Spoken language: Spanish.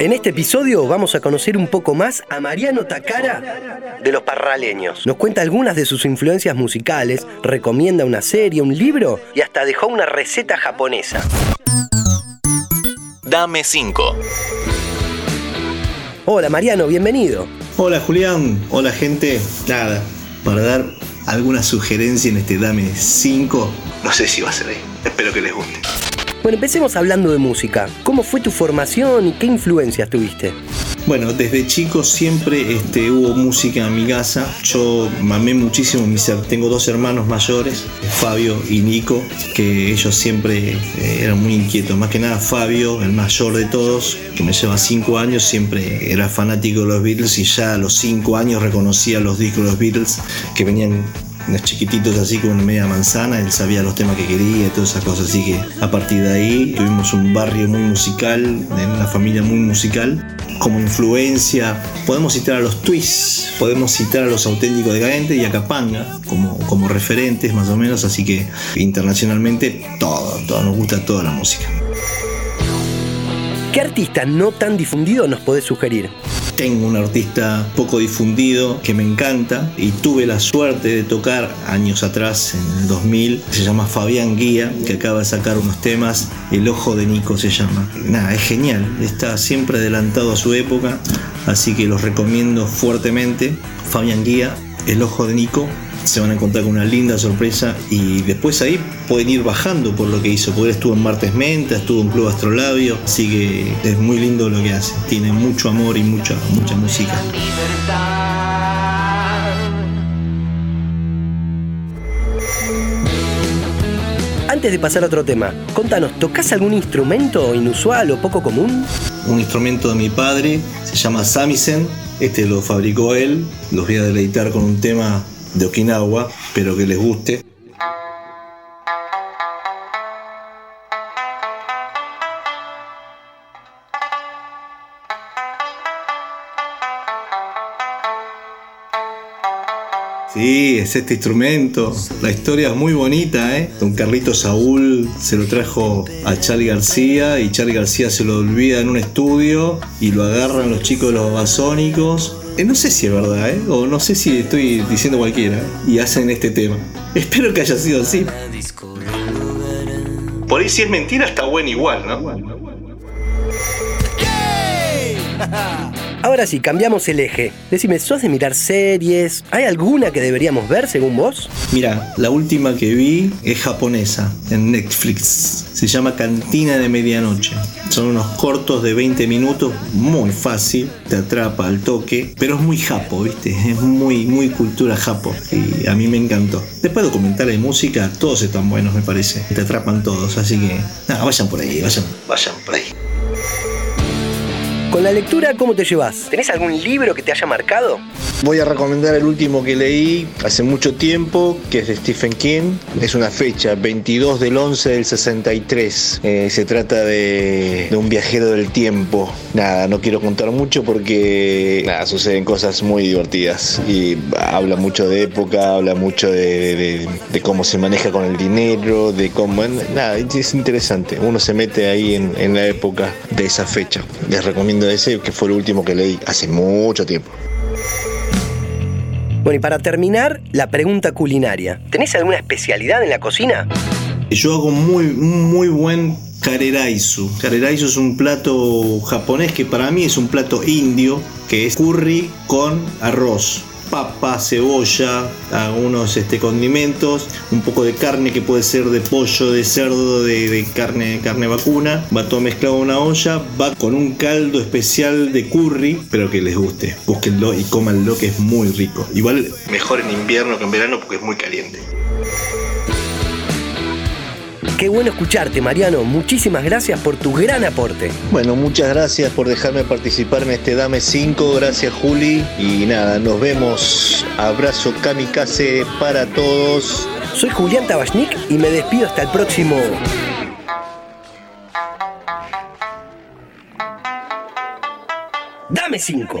En este episodio vamos a conocer un poco más a Mariano Takara de los Parraleños. Nos cuenta algunas de sus influencias musicales, recomienda una serie, un libro y hasta dejó una receta japonesa. Dame 5. Hola Mariano, bienvenido. Hola Julián, hola gente. Nada, para dar alguna sugerencia en este Dame 5, no sé si va a ser ahí. Espero que les guste. Bueno, empecemos hablando de música. ¿Cómo fue tu formación y qué influencias tuviste? Bueno, desde chico siempre este, hubo música en mi casa. Yo mamé muchísimo mis Tengo dos hermanos mayores, Fabio y Nico, que ellos siempre eh, eran muy inquietos. Más que nada Fabio, el mayor de todos, que me lleva cinco años, siempre era fanático de los Beatles y ya a los cinco años reconocía los discos de los Beatles que venían unos chiquititos así como una media manzana, él sabía los temas que quería y todas esas cosas, así que a partir de ahí tuvimos un barrio muy musical, una familia muy musical. Como influencia, podemos citar a los Twists, podemos citar a los auténticos decadentes y a Capanga como, como referentes más o menos, así que internacionalmente todo, todo, nos gusta toda la música. ¿Qué artista no tan difundido nos podés sugerir? Tengo un artista poco difundido que me encanta y tuve la suerte de tocar años atrás, en el 2000. Se llama Fabián Guía, que acaba de sacar unos temas. El ojo de Nico se llama. Nada, es genial. Está siempre adelantado a su época, así que los recomiendo fuertemente. Fabián Guía, El ojo de Nico se van a encontrar con una linda sorpresa y después ahí pueden ir bajando por lo que hizo, porque estuvo en Martes Menta, estuvo en Club Astrolabio, así que es muy lindo lo que hace, tiene mucho amor y mucha, mucha música. Antes de pasar a otro tema, contanos, ¿tocas algún instrumento inusual o poco común? Un instrumento de mi padre, se llama samisen, este lo fabricó él, los voy a deleitar con un tema de Okinawa, espero que les guste. Sí, es este instrumento. La historia es muy bonita, ¿eh? Don Carlito Saúl se lo trajo a Charlie García y Charlie García se lo olvida en un estudio y lo agarran los chicos de los basónicos eh, no sé si es verdad, ¿eh? o no sé si estoy diciendo cualquiera, y hacen este tema. Espero que haya sido así. Por ahí si es mentira está bueno igual, ¿no? Ahora sí, cambiamos el eje. Decime, ¿sos de mirar series? ¿Hay alguna que deberíamos ver según vos? Mira, la última que vi es japonesa, en Netflix. Se llama Cantina de Medianoche. Son unos cortos de 20 minutos, muy fácil, te atrapa al toque, pero es muy japo, ¿viste? Es muy, muy cultura japo y a mí me encantó. Después documentales de música, todos están buenos, me parece. Te atrapan todos, así que, nada, vayan por ahí, vayan, vayan por ahí. Con la lectura, ¿cómo te llevas? ¿Tenés algún libro que te haya marcado? Voy a recomendar el último que leí hace mucho tiempo, que es de Stephen King. Es una fecha, 22 del 11 del 63. Eh, se trata de, un viajero del tiempo. Nada, no quiero contar mucho porque nada, suceden cosas muy divertidas. Y habla mucho de época, habla mucho de, cómo se maneja con el dinero, de cómo... Nada, es interesante. Uno se mete ahí en, en la época de esa fecha. Les recomiendo ese, que fue el último que leí hace mucho tiempo. Bueno, y para terminar, la pregunta culinaria. ¿Tenés alguna especialidad en la cocina? Yo hago muy, muy buen kareraisu. Kareraisu es un plato japonés que para mí es un plato indio, que es curry con arroz papa, cebolla, algunos este, condimentos, un poco de carne que puede ser de pollo, de cerdo, de, carne, carne vacuna, va todo mezclado en una olla, va con un caldo especial de curry, pero que les guste, búsquenlo y cómanlo que es muy rico. Igual mejor en invierno que en verano porque es muy caliente. Qué bueno escucharte, Mariano. Muchísimas gracias por tu gran aporte. Bueno, muchas gracias por dejarme participar en este Dame 5. Gracias, Juli. Y nada, nos vemos. Abrazo kamikaze para todos. Soy Julián Tabachnik y me despido hasta el próximo. Dame 5